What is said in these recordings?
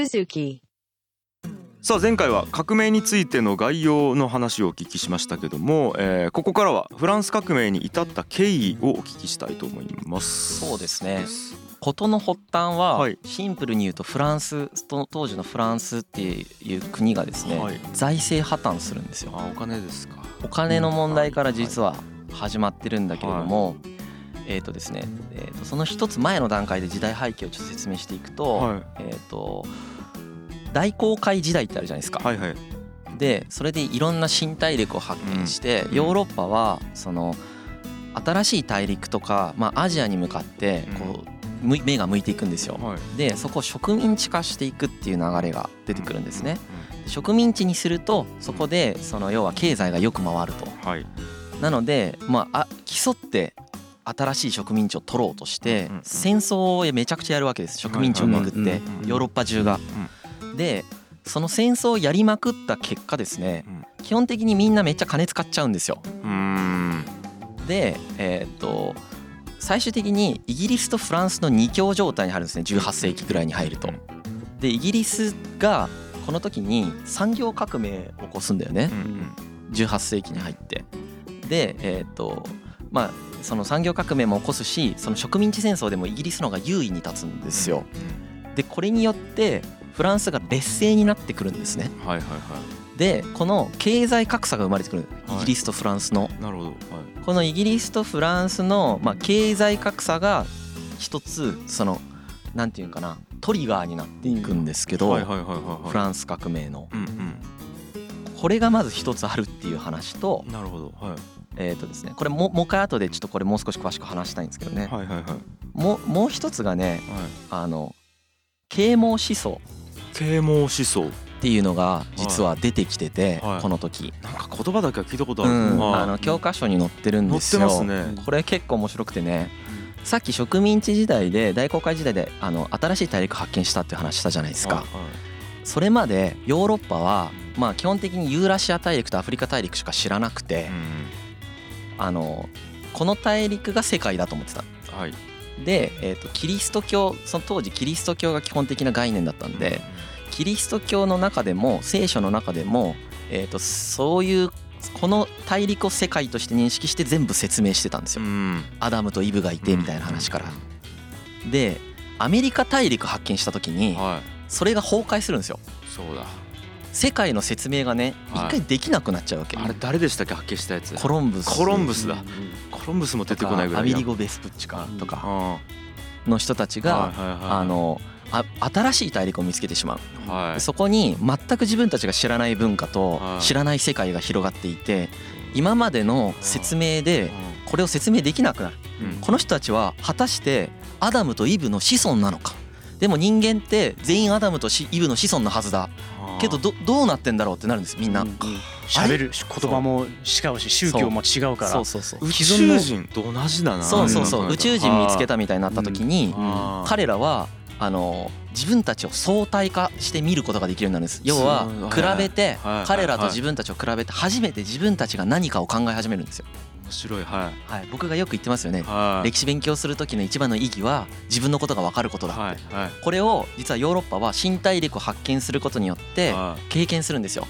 Suzuki. さあ前回は革命についての概要の話をお聞きしましたけども、えーここからはフランス革命に至った経緯をお聞きしたいと思います。そうですね。事の発端ははい。シンプルに言うとフランスと当時のフランスっていう国がですね、はい。財政破綻するんですよ。あお金ですか。お金の問題から実は始まってるんだけれども、えっ、とですね、えー、とその一つ前の段階で時代背景をちょっと説明していくと,、はいえっ、と大航海時代ってあるじゃないですか。はいはいでそれでいろんな新大陸を発見して、うんヨーロッパはその新しい大陸とか、まあ、アジアに向かってこうむ目が向いていくんですよ。はいでそこを植民地化していくっていう流れが出てくるんですね。植民地にするとそこでその要は経済がよく回ると。はいなのでまああ競って新しい植民地を取ろうとして戦争をめちゃくちゃやるわけです。植民地をめぐってヨーロッパ中が。でその戦争をやりまくった結果ですねうん。基本的にみんなめっちゃ金使っちゃうんですよ。でえーっと最終的にイギリスとフランスの二強状態に入るんですね。18世紀ぐらいに入ると。でイギリスがこの時に産業革命を起こすんだよね。うん18世紀に入って。でえーっとまあその産業革命も起こすしその植民地戦争でもイギリスの方が優位に立つんですよ。でこれによってフランスが劣勢になってくるんですね。はいはいはでこの経済格差が生まれてくる。はい。イギリスとフランスの。いなるほど。はい。このイギリスとフランスの、まあ、経済格差が一つそのなんていうかなトリガーになっていくんですけど、はいはいはいはいはい。フランス革命の。うんこれがまず一つあるっていう話とうんなるほど。はいえっ、とですねこれももう一回後でちょっとこれもう少し詳しく話したいんですけどね、はいはいはい。もうもう一つがねはい。あの啓蒙思想。啓蒙思想。っていうのが実は出てきてて、はい。この時、なんか言葉だけは聞いたことあうるん、はいあの教科書に載ってるん載ってですよ。ますね。これ結構面白くてねさっき植民地時代で大航海時代であの新しい大陸発見したっていう話したじゃないですか、はいはい。それまでヨーロッパはまあ基本的にユーラシア大陸とアフリカ大陸しか知らなくて、あのこの大陸が世界だと思ってた。うんはい。で、えー、とキリスト教その当時キリスト教が基本的な概念だったんでキリスト教の中でも聖書の中でも、えー、とそういうこの大陸を世界として認識して全部説明してたんですよ。うん。アダムとイブがいてみたいな話から。でアメリカ大陸発見した時にはい。それが崩壊するんですよ。そうだ世界の説明がねはい。一回できなくなっちゃうわけ。あれ誰でしたっけ発見したやつ？コロンブス。コロンブスだ。コロンブスも出てこないぐらいアミリゴ・ベスプッチかとか。あの人たちあがあのあ新しい大陸を見つけてしまう。はい。そこに全く自分たちが知らない文化とはい。知らない世界が広がっていて今までの説明でこれを説明できなくなる。うん。この人たちは果たしてアダムとイブの子孫なのか。でも人間って全員アダムとシイブの子孫のはずだけどどどうなってんだろうってなるんですみんな、喋る言葉も違うし宗教も違うから。そうそうそう。宇宙人。と同じだなそうそうそう。宇宙人見つけたたみたいになった時に彼らはあの自分たちを相対化して見ることができるようになるんです。要は比べて彼らと自分たちを比べて初めて自分たちが何かを考え始めるんですよ、面白い。はい。はい、僕がよく言ってますよね。はい。歴史勉強する時の一番の意義は自分のことが分かることだはい。はい。これを実はヨーロッパは新大陸を発見することによってはい。経験するんですよ。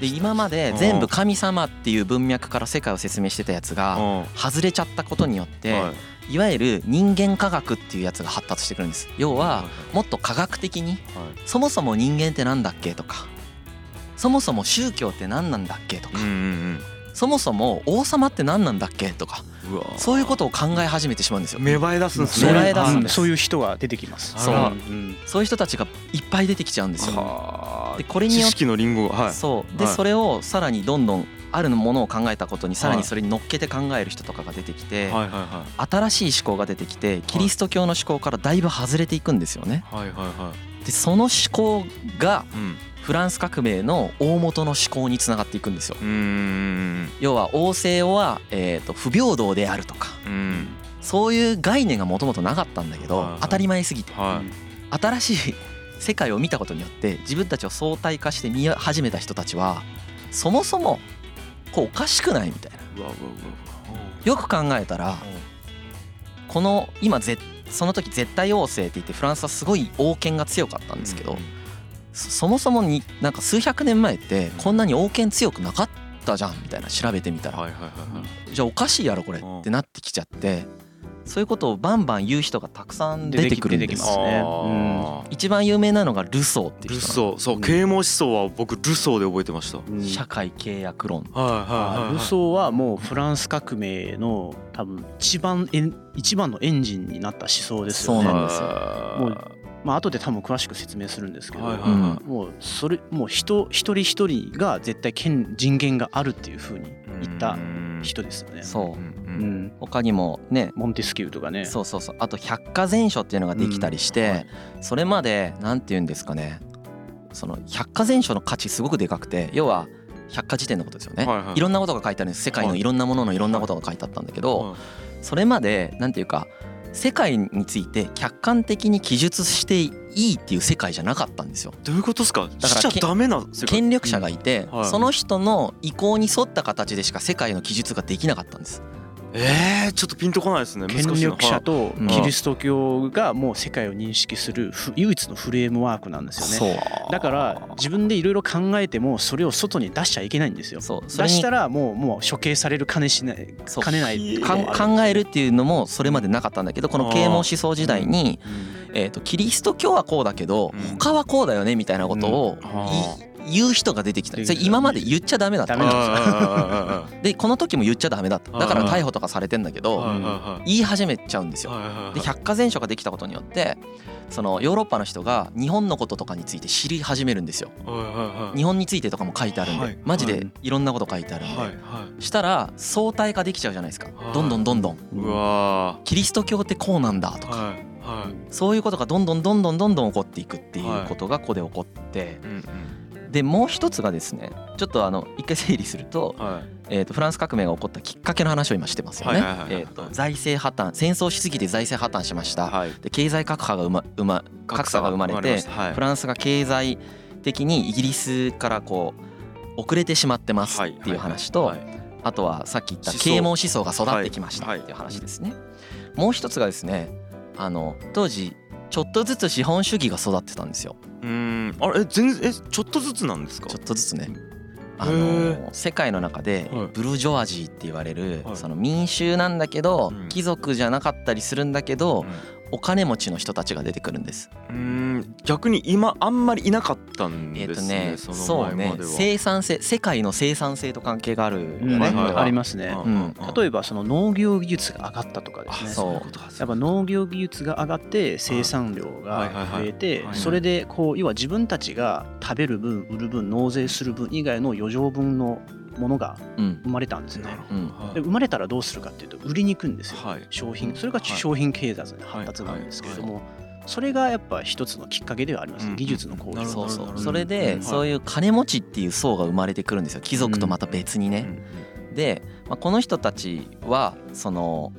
で今まで全部神様っていう文脈から世界を説明してたやつがうん。外れちゃったことによってはい。いわゆる人間科学っていうやつが発達してくるんです。要はもっと科学的にはい。そもそも人間ってなんだっけとかそもそも宗教って何なんだっけとかそもそも王様って何なんだっけとかそういうことを考え始めてしまうんですよ。芽生え出すんです芽ね生え出すんです。そういう人が出てきます。そう。そういう人たちがいっぱい出てきちゃうんですよ。はあ。でこれによって知識のリンゴが。はい。そう。で、はい。それをさらにどんどんあるものを考えたことにさらにそれに乗っけて考える人とかが出てきて、新しい思考が出てきてキリスト教の思考からだいぶ外れていくんですよね。いはいはいはい。でその思考がうんフランス革命の大元の思考につながっていくんですよ。要は王政は、えー、と不平等であるとか。うん。そういう概念がもともとなかったんだけど、当たり前すぎて。はい。新しい世界を見たことによって自分たちを相対化して見始めた人たちはそもそもこうおかしくないみたいな。よく考えたらこの今ぜその時絶対王政って言ってフランスはすごい王権が強かったんですけど、そそもそもになんか数百年前ってこんなに王権強くなかったじゃんみたいな調べてみたら。じゃあおかしいやろこれうんってなってきちゃって。そういうことをバンバン言う人がたくさん出てくるんです。ね。一番有名なのがルソーっていうルソー。そううん。啓蒙思想は僕ルソーで覚えてました。社会契約論はいはいはいルソーはもうフランス革命の多分一番エン一番のエンジンになった思想ですよね。そうなんですよまあ後で多分詳しく説明するんですけど、はいはいうんはい。もうそれもう人一人一人が絶対権人権があるっていうふうに言ったうん。人ですよね。そう。うんうん、他にもね。モンテスキューとかね。そうそうそう。あと百科全書っていうのができたりして、それまでなんて言うんですかね。その百科全書の価値すごくでかくて要は百科事典のことですよね、はいはい。いろんなことが書いてあるんです。世界のい。ろんなもののいろんなことが書いてあったんだけど、それまでなんていうか世界について客観的に記述していいっていう世界じゃなかったんですよ。どういうことですか？らしちゃダメな世界権力者がいて、はいその人の意向に沿った形でしか世界の記述ができなかったんです。えー、ちょっとピンとこないですね権力者とうん。キリスト教がもう世界を認識するふ唯一のフレームワークなんですよね。そう。だから自分でいろいろ考えてもそれを外に出しちゃいけないんですよ。そう。それに出したらもうもう処刑される金しないそう。兼ねない考えるっていうのもそれまでなかったんだけどこの啓蒙思想時代に、えー、とキリスト教はこうだけどうん。他はこうだよねみたいなことをうん。い言う人が出てきた。今まで言っちゃダメだった。でこの時も言っちゃダメだった。だから逮捕とかされてんだけいど言い始めちゃうんですよ。で百科全書ができたことによってそのヨーロッパの人が日本のこととかについて知り始めるんですよ。日本についてとかも書いてあるんはい。でマジではい。いろんなこと書いてあるんで、したら相対化できちゃうじゃないですか。はい。どんどんどんどん。キリスト教ってこうなんだとか。そういうことがどんどんどんどんどんどん起こっていくっていうことがここで起こって。うんでもう一つがですねちょっとあの一回整理すると,、えー、とフランス革命が起こったきっかけの話を今してますよね。えーと財政破綻戦争しすぎて財政破綻しました。はい。で経済格差が生ま生ま格差が生まれてフランスが経済的にイギリスからこう遅れてしまってますっていう話とあとはさっき言った啓蒙思想が育ってきましたはい。っていう話ですね。もう一つがですねあの当時ちょっとずつ資本主義が育ってたんですよ。うーんあれえ全然えちょっとずつなんですか？ちょっとずつね。あへの世界の中ではい。ブルジョワジーって言われるはい。その民衆なんだけどうん。貴族じゃなかったりするんだけどうんお金持ちの人たちが出てくるんです。うーん逆に今あんまりいなかったんえっ、とですね、ねそそうねの前までは。生産性世界の生産性と関係があるようん。ありますね。うん例えばその農業技術が上がったとかですね。そう。やっぱ農業技術が上がって生産量が増えてはい。それでこう要は自分たちが食べる分売る分納税する分以外の余剰分のものがうん。生まれたんですね。うん。で生まれたらどうするかっていうと売りに行くんですよ。はい。商品それがはい。商品経済の発達なんですけれどもそれがやっぱ一つのきっかけではあります。うん。技術の向上そうそう。それでうん。そういう金持ちっていう層が生まれてくるんですよ。貴族とまた別にね。で、まあ、この人たちはその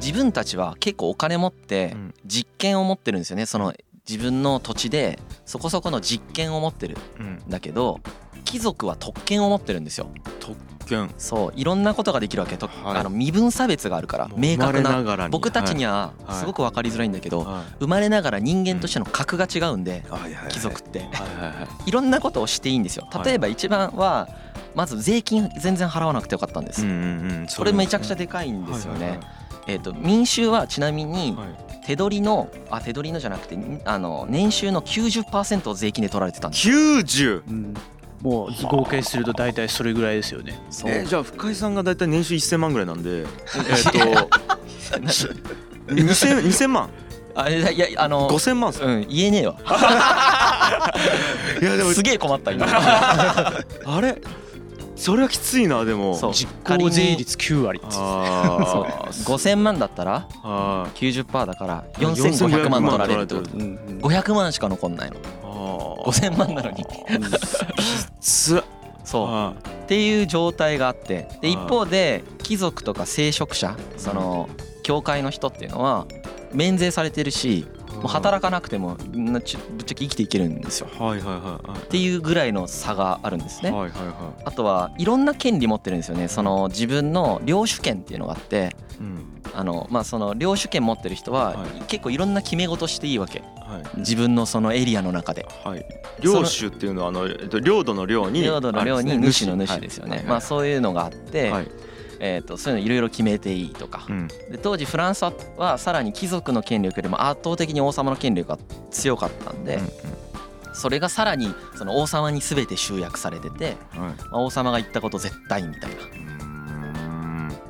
自分たちは結構お金持ってうん。実権を持ってるんですよね。その自分の土地でそこそこの実権を持ってるうんうんんだけど貴族は特権を持ってるんですよ。特権。そういろんなことができるわけ。と、はい。あの身分差別があるからもう生まれ明確ながらに。僕たちにははい。すごく分かりづらいんだけど、はい生まれながら人間としての格が違うんで、はいはいはい。貴族って。はいはいはい。いろんなことをしていいんですよ。はい。例えば一番はまず税金全然払わなくてよかったんです、うんうんうん。これめちゃくちゃででかいんですよね、はいえっ、と民衆はちなみにはい。はい手取りのあ手取りのじゃなくてあの年収の90%を税金で取られてたんです90うんもう合計すると大体それぐらいですよね。えーじゃあ深井さんがだいたい年収1000万ぐらいなんでえっと2000 2000万？あいやいやあの5000万っす。うん言えねえわ。いやでもすげえ困った今。あれ？それはきついなでも。実効税率9割。ってそう。ああ5000万だったらは90%だから4500万取られるってこと。4500うんうん500万しか残んないの 5000万なのに。つそう。はっていう状態があって。ではい一方で貴族とか聖職者その教会の人っていうのは免税されてるしもう働かなくてもぶっちゃけ生きていけるんですよ。はいはいはいはい。っていうぐらいの差があるんですね。はいはいはあとはいろんな権利持ってるんですよね。その自分の領主権っていうのがあっていうんあのまあその領主権持ってる人ははい。結構いろんな決め事していいわけ。はい。自分のそのエリアの中で。はい。領主っていうのはあのえっと領土の領に領土の領に主の主ですよね。はい。まあそういうのがあってはい。えーとそういうのいろいろ決めていいとか。うん。で当時フランスはさらに貴族の権力よりも圧倒的に王様の権力が強かったんでそれがさらにその王様に全て集約されてて、うんはい。まあ王様が言ったこと絶対みたいな、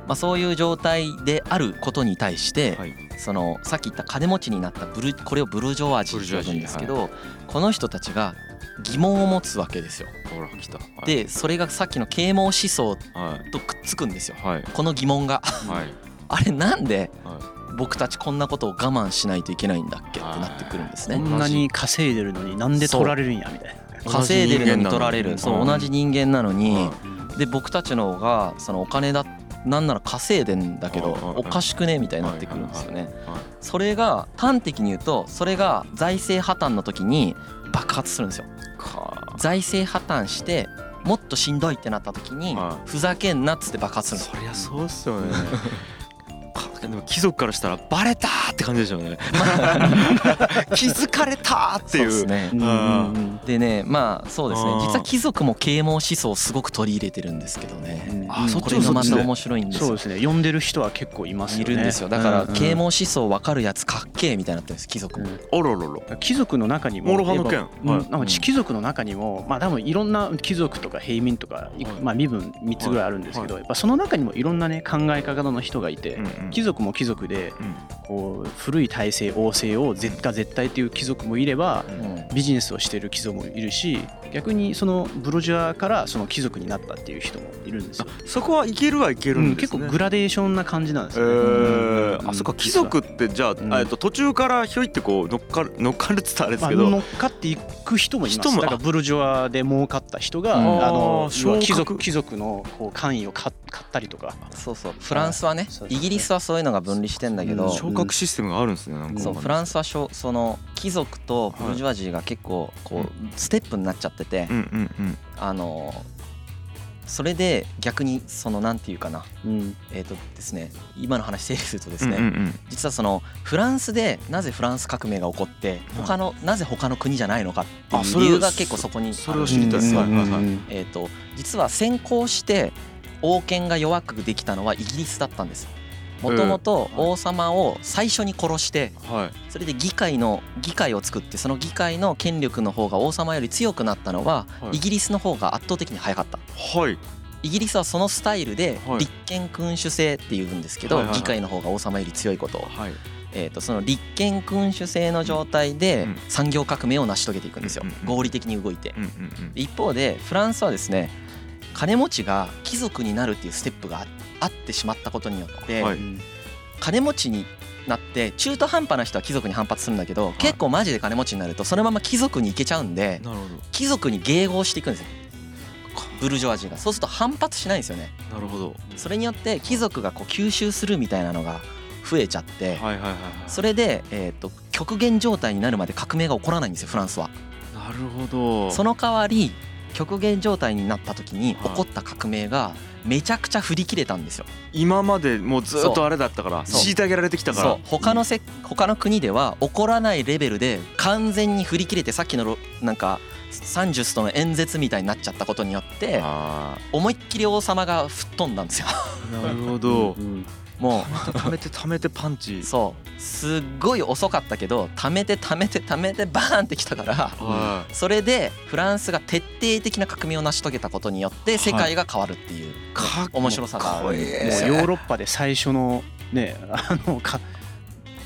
まあ、そういう状態であることに対して、はい。そのさっき言った金持ちになったブルこれをブルジョワジーって呼ぶんですけど、この人たちが疑問を持つわけですよ。ほら来た。はい。でそれがさっきの啓蒙思想はい。とくっつくんですよ。はい。この疑問が。はい。あれなんでは僕たちこんなことを我慢しないといけないんだっけってなってくるんですね。こんなに稼いでるのになんで取られるんやみたいな。稼いでるのに取られる。そう同じ人間なのに。はで僕たちの方がそのお金だなんなら稼いでんだけどおかしくねみたいになってくるんですよね。はいそれが端的に言うとそれが財政破綻の時に爆発するんですよ。か財政破綻してもっとしんどいってなった時にはふざけんなっつって爆発するんですよ。そりゃそうっすよねかでも貴族からしたらバレたーって感じでしょうね。気づかれたーっていう。そうですね。うんうんでねまあそうですね。実は貴族も啓蒙思想をすごく取り入れてるんですけどね。うん。あそっちもそっちで。また面白いんですよ。そうで。すね。読んでる人は結構いますよね。いるんですよ。だからうんうん。啓蒙思想分かるやつかっけえみたいになってるんです貴族も。おろろろ貴族の中にも諸刃の剣。はい。うん。なんか貴族の中にもまあ多分いろんな貴族とか平民とかいはいまあ身分3つぐらいあるんですけどやっぱその中にもいろんなね考え方の人がいて貴族も貴族でうん。こう古い体制王政を絶対絶対っていう貴族もいればうん。ビジネスをしてる貴族もいるし逆にそのブロジャーからその貴族になったっていう人もいるんですよ。そこはいけるはいけるうんんですね。結構グラデーションな感じなんですえよ。ね。ーうん。あそっか貴族ってじゃあ、うん。えっと途中からひょいってこう乗っかる乗っかるっつったらあれですけど、まあ乗っかっていく人もいます。人もだからブルジョワで儲かった人が、うん。あの貴族貴族のこう官位を買買ったりとか。そうそう。フランスはねイギリスはそういうのが分離してんだけど。うん昇格システムがあるんですねなんか。そうフランスはしょその貴族とブルジョワジーが結構こうステップになっちゃっててあのそれで逆にそのなんていうかな。うん。えっとですね今の話整理するとですね実はそのフランスでなぜフランス革命が起こって他のなぜ他の国じゃないのかっていう理由が結構そこにそれを知りたい。あるんですよ。えー、と実は先行して王権が弱くできたのはイギリスだったんですもともと王様を最初に殺してはい。それで議会の議会を作ってその議会の権力の方が王様より強くなったのははい。イギリスの方が圧倒的に早かった。はい。イギリスはそのスタイルではい。立憲君主制っていうんですけど議会の方が王様より強いこと。をはい。えー、とその立憲君主制の状態でうん。産業革命を成し遂げていくんですよ。合理的に動いて。一方でフランスはですね金持ちが貴族になるっていうステップがああってしまったことによって、はい。金持ちになって中途半端な人は貴族に反発するんだけど、結構マジで金持ちになるとそのまま貴族に行けちゃうんで貴族に迎合していくんですよ。ブルジョワジーが。そうすると反発しないんですよね。どなるほど。それによって貴族がこう吸収するみたいなのが増えちゃって、はいはいはいはい。それで、えー、と極限状態になるまで革命が起こらないんですよフランスは。なるほど。その代わり極限状態になった時にはい。起こった革命がめちゃくちゃ振り切れたんですよ。今までもうずっとあれだったから虐げられてきたから。他のせ他の国では起こらないレベルで完全に振り切れてさっきのロなんかサンジュスとの演説みたいになっちゃったことによってあ思いっきり王様が吹っ飛んだんですよ。ーなるほど。うんも溜めて溜めてパンチ。うそう。すっごい遅かったけど溜めて溜めて溜めてバーンってきたからはそれでフランスが徹底的な革命を成し遂げたことによって世界が変わるっていういか面白さがある。ヨーロッパで最初のね あのか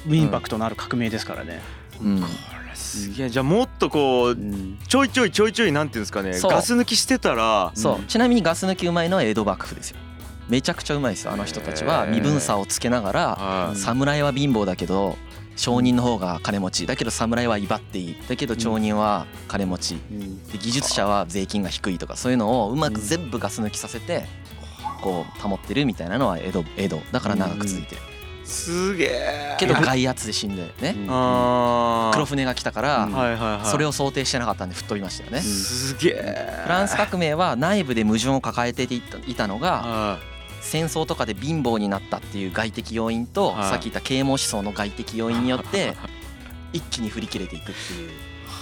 インパクトのある革命ですからね。うん。これすげえ。じゃあもっとこううん。ちょいちょいちょいちょいなんていうんですかねガス抜きしてたらそう、うんちなみにガス抜きうまいのは江戸幕府ですよめちゃくちゃうまいですよあの人たちは。身分差をつけながらはい侍は貧乏だけど商人の方が金持ち。だけど侍は威張っていい。だけど町人は金持ち。うん。で技術者は税金が低いとかそういうのをうまく全部ガス抜きさせてこう保ってるみたいなのは江戸江戸。だから長く続いてる。すげえ。けど外圧で死んでね。あー。黒船が来たからそれを想定してなかったんで吹っ飛びましたよね。すげえ。フランス革命は内部で矛盾を抱えていたのがは戦争とかで貧乏になったっていう外的要因と、はい。さっき言った啓蒙思想の外的要因によって 一気に振り切れていくっていう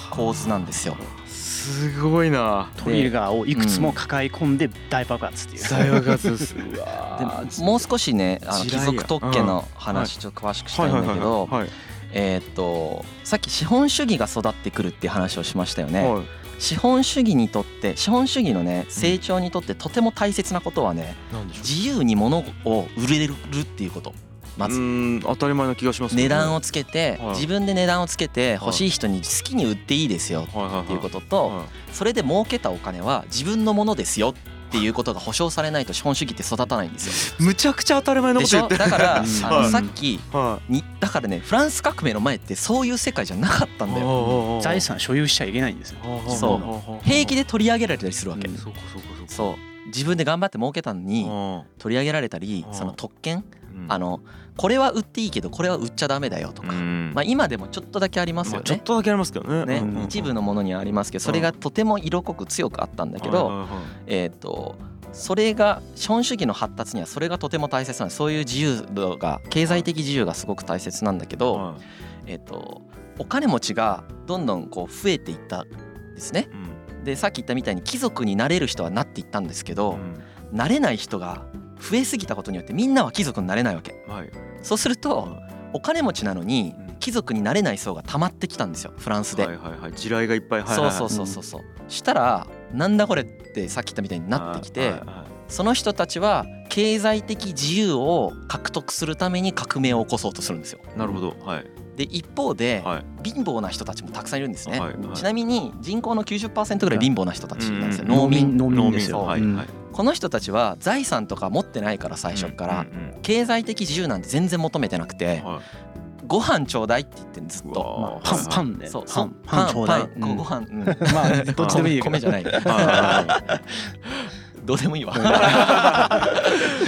構図なんですよ。すごいな。トリガーをいくつも抱え込んで大爆発っていう。大爆発です。でもう少しねあの貴族特権の話ちょっと詳しくしたいんだけどはい。えーっとさっき資本主義が育ってくるっていう話をしましたよね。はい資本主義にとって資本主義のね成長にとってとても大切なことはね自由に物を売れるっていうこと。まず。当たり前な気がします値段をつけてはい。自分で値段をつけて欲しい人に好きに売っていいですよっていうこととはいそれで儲けたお金は自分のものですよっていうことが保証されないと資本主義って育たないんですよ。むちゃくちゃ当たり前のこと言ってる。だから あうんのはい。さっきはにだからねフランス革命の前ってそういう世界じゃなかったんだよ。い財産所有しちゃいけないんですよ。そう。平気で取り上げられたりするわけ。うん。そうかそうかそうか。そう。自分で頑張って儲けたのにあ取り上げられたりうん。その特権ーうん。あのこれは売っていいけどこれは売っちゃダメだよとか。うん。まあ今でもちょっとだけありますよね。まあちょっとだけありますけどね。ね一部のものにはありますけどそれがとても色濃く強くあったんだけどえっとそれが資本主義の発達にはそれがとても大切なんです。そういう自由度が経済的自由がすごく大切なんだけど、はえっとお金持ちがどんどんこう増えていったんですね。でさっき言ったみたいに貴族になれる人はなっていったんですけど、うん。なれない人が増えすぎたことによってみんなは貴族になれないわけ。はい。そうするとお金持ちなのにうん。貴族になれない層が溜まってきたんですよフランスで、はいはいはい。地雷がいっぱいはいはいはい。そうそうそうそうそう。したらなんだこれってさっき言ったみたいになってきて、はいその人たちは経済的自由を獲得するために革命を起こそうとするんですよ。なるほど。はい。で一方ではい。貧乏な人たちもたくさんいるんですね。はいはいちなみに人口の90%ぐらい貧乏な人たちなんですよ。うん。農民。農民ですよ。うんはいはいこの人たちは財産とか持ってないから最初からうんうん経済的自由なんて全然求めてなくてご飯ちょうだいって言ってんずっと。パンパンね。そう。パンパンちょうだい。パンご飯、うん。まあどっちでもいいけど。米じゃない。はいはい どうでもいいわ。だか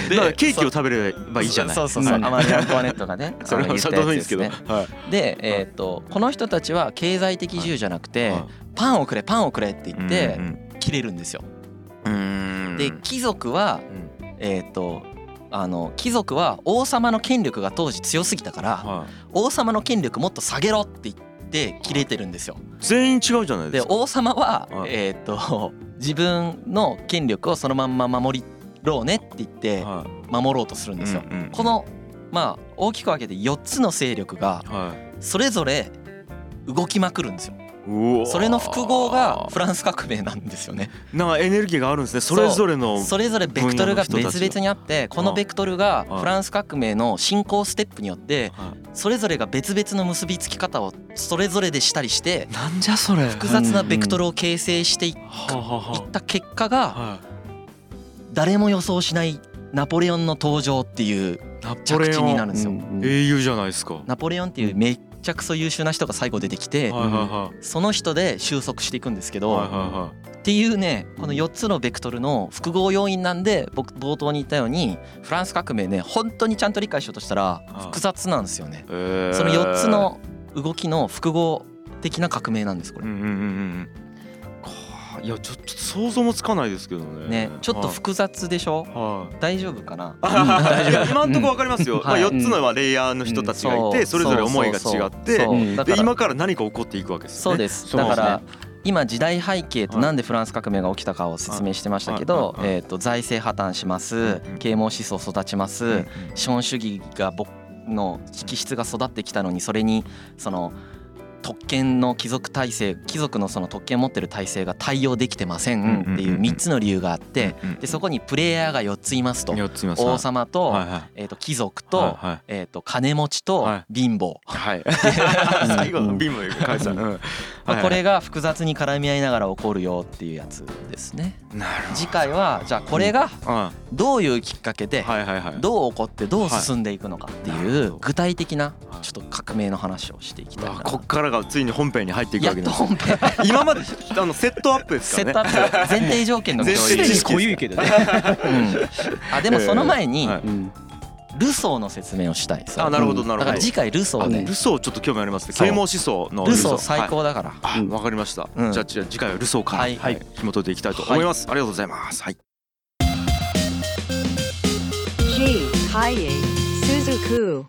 らケーキを食べればいいじゃない。そうそうそう。うん。アマリアンコアネットがね。それはどうでもいいんですけど。はい。で、えー、とこの人たちは経済的自由じゃなくて、パンをくれパンをくれって言って切れるんですよ。うん。で貴族は、えー、とあの貴族は王様の権力が当時強すぎたからは王様の権力もっと下げろって言って切れてるんですよ。い全員違うじゃないでか。です王様は、はい。えー、と自分の権力をそのまんま守りろうねって言っては守ろうとするんですよ。うんうんこのまあ大きく分けて4つの勢力がい。はそれぞれ動きまくるんですよ。それの複合がフランス革命なんですよね。なんかエネルギーがあるんですね。それぞれのそれぞれベクトルが別々にあってこのベクトルがはい。フランス革命の進行ステップによってはそれぞれが別々の結びつき方をそれぞれでしたりしていなんじゃそれ。複雑なベクトルを形成していった結果が誰も予想しないナポレオンの登場っていう着地になるんですよ。うん英雄じゃないですか。ナポレオンっていうめっちゃくそ優秀な人が最後出てきてその人で収束していくんですけどはっていうねこの4つのベクトルの複合要因なんで僕冒頭に言ったようにフランス革命ね本当にちゃんと理解しようとしたらあ複雑なんですよね。その4つの動きの複合的な革命なんですこれ。いやちょっと想像もつかないですけどね。ねちょっと複雑でしょ？はい。大丈夫かな？今のところわかりますよ、まあ、はい。4つのまあレイヤーの人たちがいて、それぞれ思いが違ってで今から何か起こっていくわけですよね。そうです。だから今時代背景とはい。なんでフランス革命が起きたかを説明してましたけどえーと財政破綻します。うん啓蒙思想育ちます、資本主義が僕の気質が育ってきたのにそれにその特権の貴族体制貴族のその特権を持ってる体制が対応できてませんっていう3つの理由があってでそこにプレイヤーが4ついますと。王様と,、えー、と貴族と,、えー、と金持ちとはい。貧乏、はい。最後のビームで返した、これが複雑に絡み合いながら起こるよっていうやつですね。次回はじゃあこれがどういうきっかけでどう起こってどう進んでいくのかってはいう具体的なはいちょっと革命の話をしていきたいな。あこっからがついに本編に入っていくわけです。と本編。今まであのセットアップですからね。セットアップ前提条件の共有すでに濃ゆいけどね。うん。あでもその前にはい。うんルソーの説明をしたい。ですあなるほどなるほど。だから次回ルソーであルソーちょっと興味ありますね。啓蒙思想のルソー。最はい高だから。あわかりました。うん。じゃあじゃあ次回はルソーからはい。はい。紐解いていきたいと思います。ありがとうございます。はい。G. Kaye Suzuku